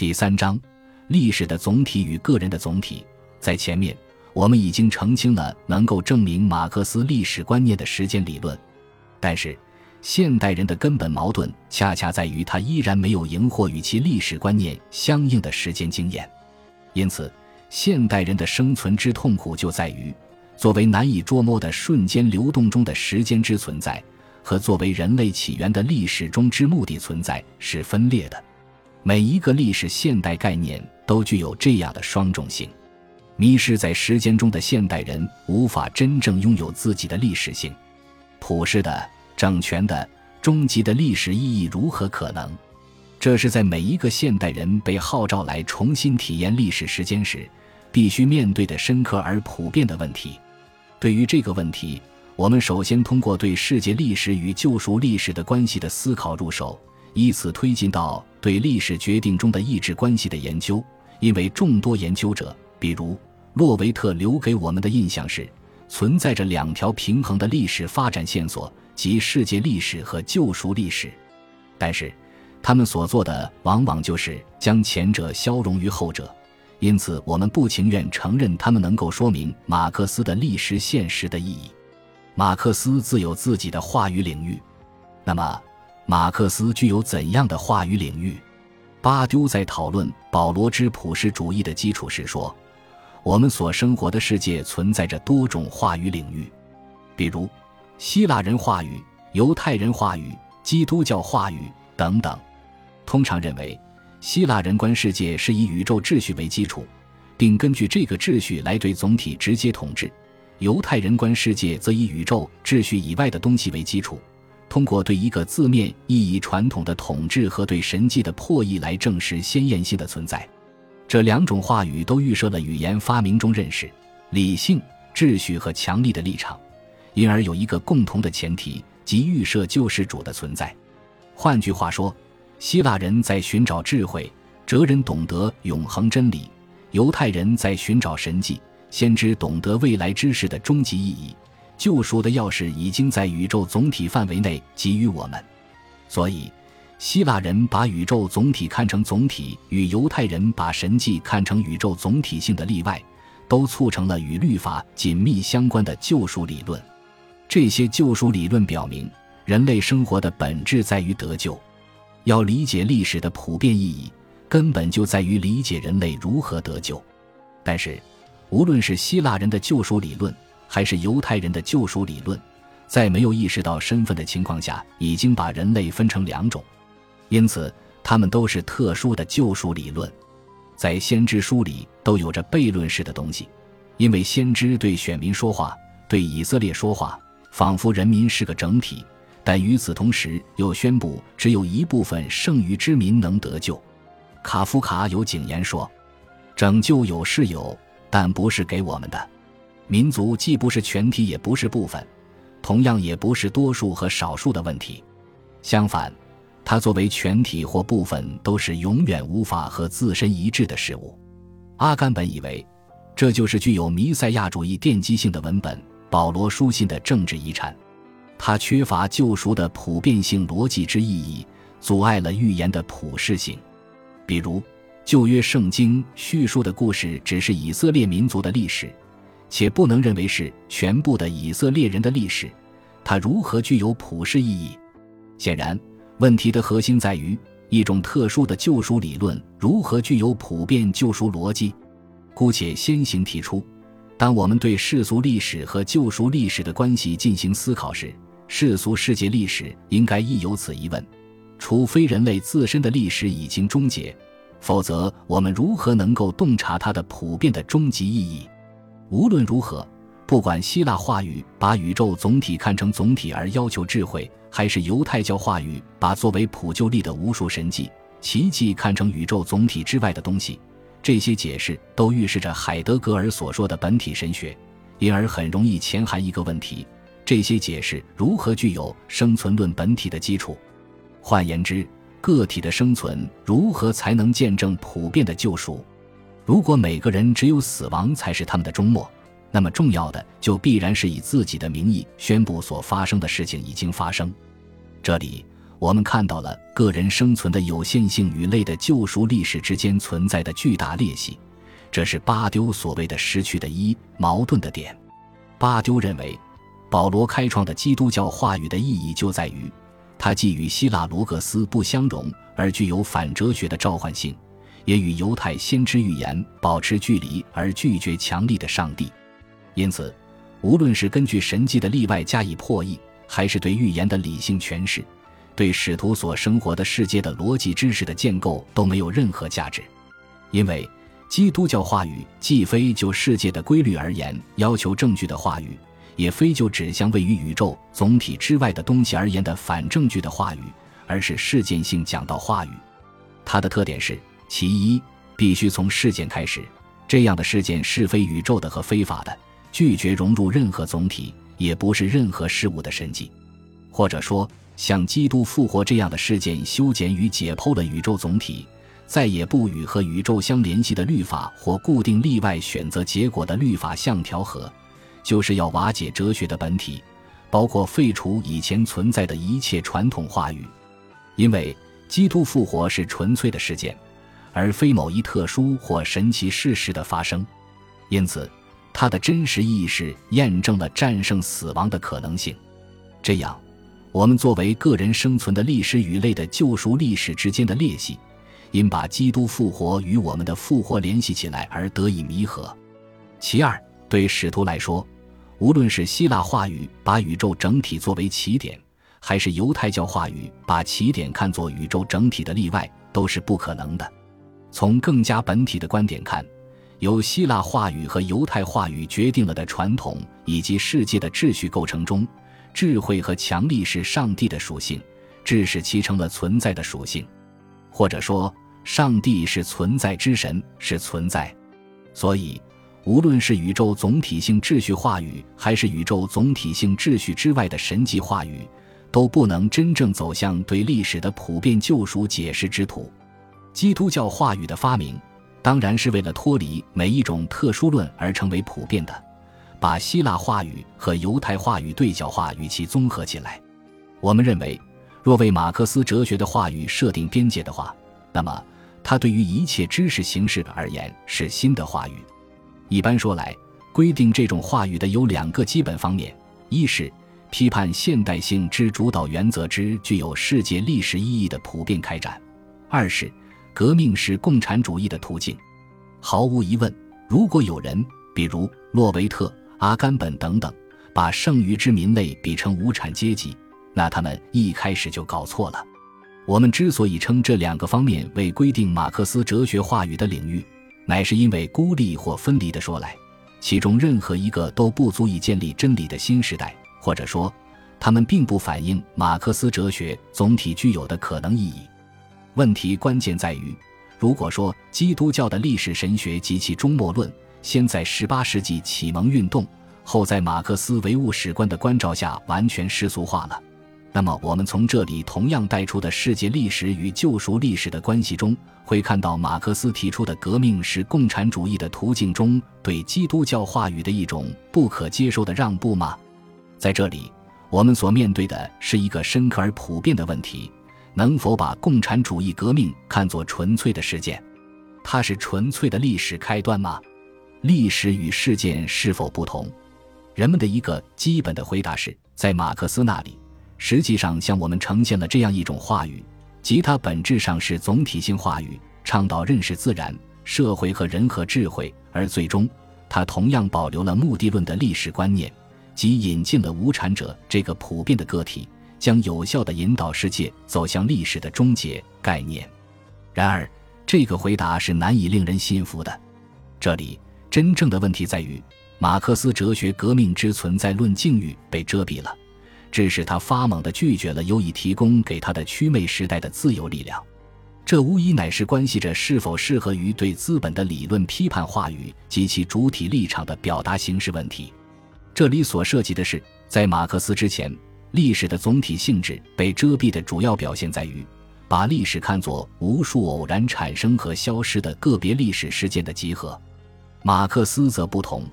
第三章，历史的总体与个人的总体。在前面，我们已经澄清了能够证明马克思历史观念的时间理论，但是现代人的根本矛盾恰恰在于他依然没有赢获与其历史观念相应的时间经验。因此，现代人的生存之痛苦就在于，作为难以捉摸的瞬间流动中的时间之存在，和作为人类起源的历史中之目的存在是分裂的。每一个历史现代概念都具有这样的双重性。迷失在时间中的现代人无法真正拥有自己的历史性。普世的、整全的、终极的历史意义如何可能？这是在每一个现代人被号召来重新体验历史时间时，必须面对的深刻而普遍的问题。对于这个问题，我们首先通过对世界历史与救赎历史的关系的思考入手。以此推进到对历史决定中的意志关系的研究，因为众多研究者，比如洛维特留给我们的印象是，存在着两条平衡的历史发展线索，即世界历史和救赎历史。但是，他们所做的往往就是将前者消融于后者，因此我们不情愿承认他们能够说明马克思的历史现实的意义。马克思自有自己的话语领域，那么。马克思具有怎样的话语领域？巴丢在讨论保罗之普世主义的基础时说：“我们所生活的世界存在着多种话语领域，比如希腊人话语、犹太人话语、基督教话语等等。通常认为，希腊人观世界是以宇宙秩序为基础，并根据这个秩序来对总体直接统治；犹太人观世界则以宇宙秩序以外的东西为基础。”通过对一个字面意义传统的统治和对神迹的破译来证实先验性的存在，这两种话语都预设了语言发明中认识、理性、秩序和强力的立场，因而有一个共同的前提，即预设救世主的存在。换句话说，希腊人在寻找智慧，哲人懂得永恒真理；犹太人在寻找神迹，先知懂得未来知识的终极意义。救赎的钥匙已经在宇宙总体范围内给予我们，所以希腊人把宇宙总体看成总体，与犹太人把神迹看成宇宙总体性的例外，都促成了与律法紧密相关的救赎理论。这些救赎理论表明，人类生活的本质在于得救。要理解历史的普遍意义，根本就在于理解人类如何得救。但是，无论是希腊人的救赎理论，还是犹太人的救赎理论，在没有意识到身份的情况下，已经把人类分成两种，因此他们都是特殊的救赎理论。在先知书里都有着悖论式的东西，因为先知对选民说话，对以色列说话，仿佛人民是个整体，但与此同时又宣布只有一部分剩余之民能得救。卡夫卡有警言说：“拯救有是有，但不是给我们的。”民族既不是全体，也不是部分，同样也不是多数和少数的问题。相反，它作为全体或部分，都是永远无法和自身一致的事物。阿甘本以为，这就是具有弥赛亚主义奠基性的文本——保罗书信的政治遗产。它缺乏救赎的普遍性逻辑之意义，阻碍了预言的普适性。比如，旧约圣经叙述的故事只是以色列民族的历史。且不能认为是全部的以色列人的历史，它如何具有普世意义？显然，问题的核心在于一种特殊的救赎理论如何具有普遍救赎逻辑。姑且先行提出，当我们对世俗历史和救赎历史的关系进行思考时，世俗世界历史应该亦有此疑问：除非人类自身的历史已经终结，否则我们如何能够洞察它的普遍的终极意义？无论如何，不管希腊话语把宇宙总体看成总体而要求智慧，还是犹太教话语把作为普救力的无数神迹、奇迹看成宇宙总体之外的东西，这些解释都预示着海德格尔所说的本体神学，因而很容易潜含一个问题：这些解释如何具有生存论本体的基础？换言之，个体的生存如何才能见证普遍的救赎？如果每个人只有死亡才是他们的终末，那么重要的就必然是以自己的名义宣布所发生的事情已经发生。这里我们看到了个人生存的有限性与类的救赎历史之间存在的巨大裂隙，这是巴丢所谓的失去的一矛盾的点。巴丢认为，保罗开创的基督教话语的意义就在于，它既与希腊罗格斯不相容，而具有反哲学的召唤性，也与犹太先知预言保持距离，而拒绝强力的上帝。因此，无论是根据神迹的例外加以破译，还是对预言的理性诠释。对使徒所生活的世界的逻辑知识的建构都没有任何价值，因为基督教话语既非就世界的规律而言要求证据的话语，也非就指向位于宇宙总体之外的东西而言的反证据的话语，而是事件性讲道话语。它的特点是：其一，必须从事件开始，这样的事件是非宇宙的和非法的，拒绝融入任何总体，也不是任何事物的神迹，或者说。像基督复活这样的事件，修剪与解剖了宇宙总体，再也不与和宇宙相联系的律法或固定例外选择结果的律法相调和，就是要瓦解哲学的本体，包括废除以前存在的一切传统话语。因为基督复活是纯粹的事件，而非某一特殊或神奇事实的发生，因此它的真实意义是验证了战胜死亡的可能性。这样。我们作为个人生存的历史与类的救赎历史之间的裂隙，因把基督复活与我们的复活联系起来而得以弥合。其二，对使徒来说，无论是希腊话语把宇宙整体作为起点，还是犹太教话语把起点看作宇宙整体的例外，都是不可能的。从更加本体的观点看，由希腊话语和犹太话语决定了的传统以及世界的秩序构成中。智慧和强力是上帝的属性，致使其成了存在的属性，或者说，上帝是存在之神，是存在。所以，无论是宇宙总体性秩序话语，还是宇宙总体性秩序之外的神迹话语，都不能真正走向对历史的普遍救赎解释之途。基督教话语的发明，当然是为了脱离每一种特殊论而成为普遍的。把希腊话语和犹太话语对角化与其综合起来，我们认为，若为马克思哲学的话语设定边界的话，那么它对于一切知识形式而言是新的话语。一般说来，规定这种话语的有两个基本方面：一是批判现代性之主导原则之具有世界历史意义的普遍开展；二是革命是共产主义的途径。毫无疑问，如果有人，比如洛维特。阿甘本等等，把剩余之民类比成无产阶级，那他们一开始就搞错了。我们之所以称这两个方面为规定马克思哲学话语的领域，乃是因为孤立或分离的说来，其中任何一个都不足以建立真理的新时代，或者说，他们并不反映马克思哲学总体具有的可能意义。问题关键在于，如果说基督教的历史神学及其终末论。先在十八世纪启蒙运动，后在马克思唯物史观的关照下完全世俗化了。那么，我们从这里同样带出的世界历史与救赎历史的关系中，会看到马克思提出的革命是共产主义的途径中对基督教话语的一种不可接受的让步吗？在这里，我们所面对的是一个深刻而普遍的问题：能否把共产主义革命看作纯粹的事件？它是纯粹的历史开端吗？历史与事件是否不同？人们的一个基本的回答是，在马克思那里，实际上向我们呈现了这样一种话语，即它本质上是总体性话语，倡导认识自然、社会和人和智慧，而最终，它同样保留了目的论的历史观念，即引进了无产者这个普遍的个体，将有效地引导世界走向历史的终结概念。然而，这个回答是难以令人信服的。这里。真正的问题在于，马克思哲学革命之存在论境遇被遮蔽了，致使他发猛地拒绝了有以提供给他的祛魅时代的自由力量。这无疑乃是关系着是否适合于对资本的理论批判话语及其主体立场的表达形式问题。这里所涉及的是，在马克思之前，历史的总体性质被遮蔽的主要表现在于，把历史看作无数偶然产生和消失的个别历史事件的集合。马克思则不同，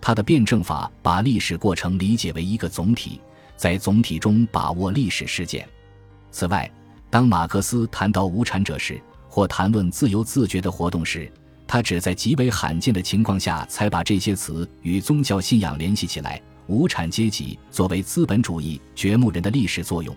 他的辩证法把历史过程理解为一个总体，在总体中把握历史事件。此外，当马克思谈到无产者时，或谈论自由自觉的活动时，他只在极为罕见的情况下才把这些词与宗教信仰联系起来。无产阶级作为资本主义掘墓人的历史作用，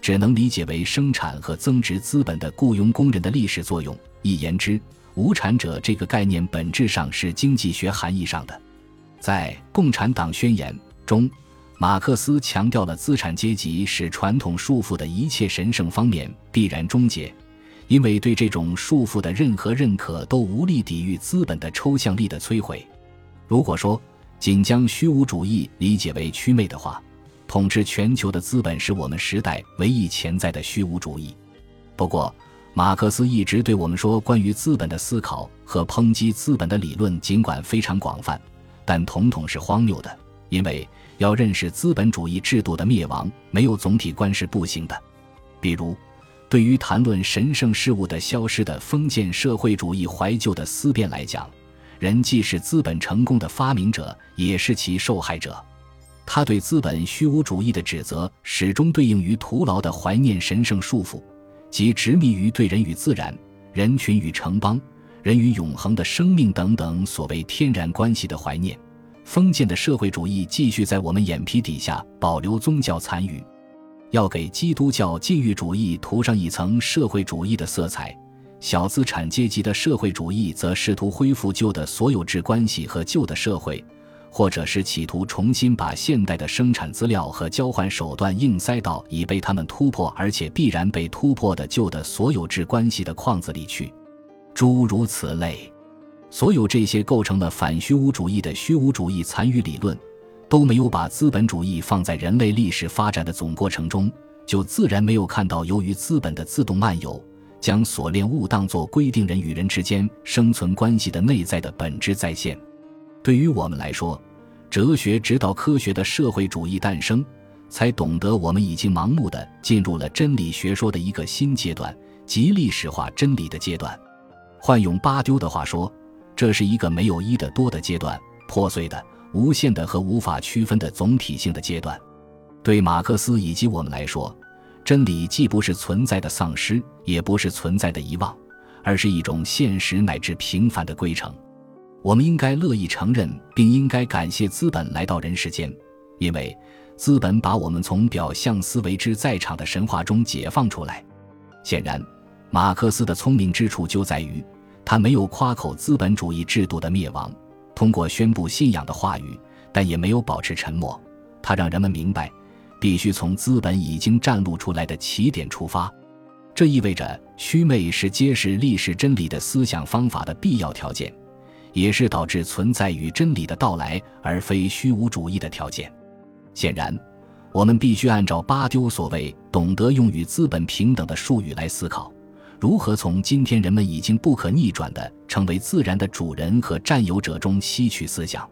只能理解为生产和增值资本的雇佣工人的历史作用。一言之，无产者这个概念本质上是经济学含义上的。在《共产党宣言》中，马克思强调了资产阶级使传统束缚的一切神圣方面必然终结，因为对这种束缚的任何认可都无力抵御资本的抽象力的摧毁。如果说仅将虚无主义理解为祛魅的话，统治全球的资本是我们时代唯一潜在的虚无主义。不过，马克思一直对我们说，关于资本的思考和抨击资本的理论，尽管非常广泛，但统统是荒谬的。因为要认识资本主义制度的灭亡，没有总体观是不行的。比如，对于谈论神圣事物的消失的封建社会主义怀旧的思辨来讲，人既是资本成功的发明者，也是其受害者。他对资本虚无主义的指责，始终对应于徒劳的怀念神圣束缚。即执迷于对人与自然、人群与城邦、人与永恒的生命等等所谓天然关系的怀念。封建的社会主义继续在我们眼皮底下保留宗教残余，要给基督教禁欲主义涂上一层社会主义的色彩。小资产阶级的社会主义则试图恢复旧的所有制关系和旧的社会。或者是企图重新把现代的生产资料和交换手段硬塞到已被他们突破而且必然被突破的旧的所有制关系的框子里去，诸如此类，所有这些构成了反虚无主义的虚无主义残余理论，都没有把资本主义放在人类历史发展的总过程中，就自然没有看到由于资本的自动漫游，将锁链物当作规定人与人之间生存关系的内在的本质再现。对于我们来说，哲学直到科学的社会主义诞生，才懂得我们已经盲目的进入了真理学说的一个新阶段，即历史化真理的阶段。换用巴丢的话说，这是一个没有一的多的阶段，破碎的、无限的和无法区分的总体性的阶段。对马克思以及我们来说，真理既不是存在的丧失，也不是存在的遗忘，而是一种现实乃至平凡的归程。我们应该乐意承认，并应该感谢资本来到人世间，因为资本把我们从表象思维之在场的神话中解放出来。显然，马克思的聪明之处就在于，他没有夸口资本主义制度的灭亡，通过宣布信仰的话语，但也没有保持沉默。他让人们明白，必须从资本已经展露出来的起点出发。这意味着，虚媚是揭示历史真理的思想方法的必要条件。也是导致存在与真理的到来，而非虚无主义的条件。显然，我们必须按照巴丢所谓“懂得用与资本平等”的术语来思考，如何从今天人们已经不可逆转的成为自然的主人和占有者中吸取思想。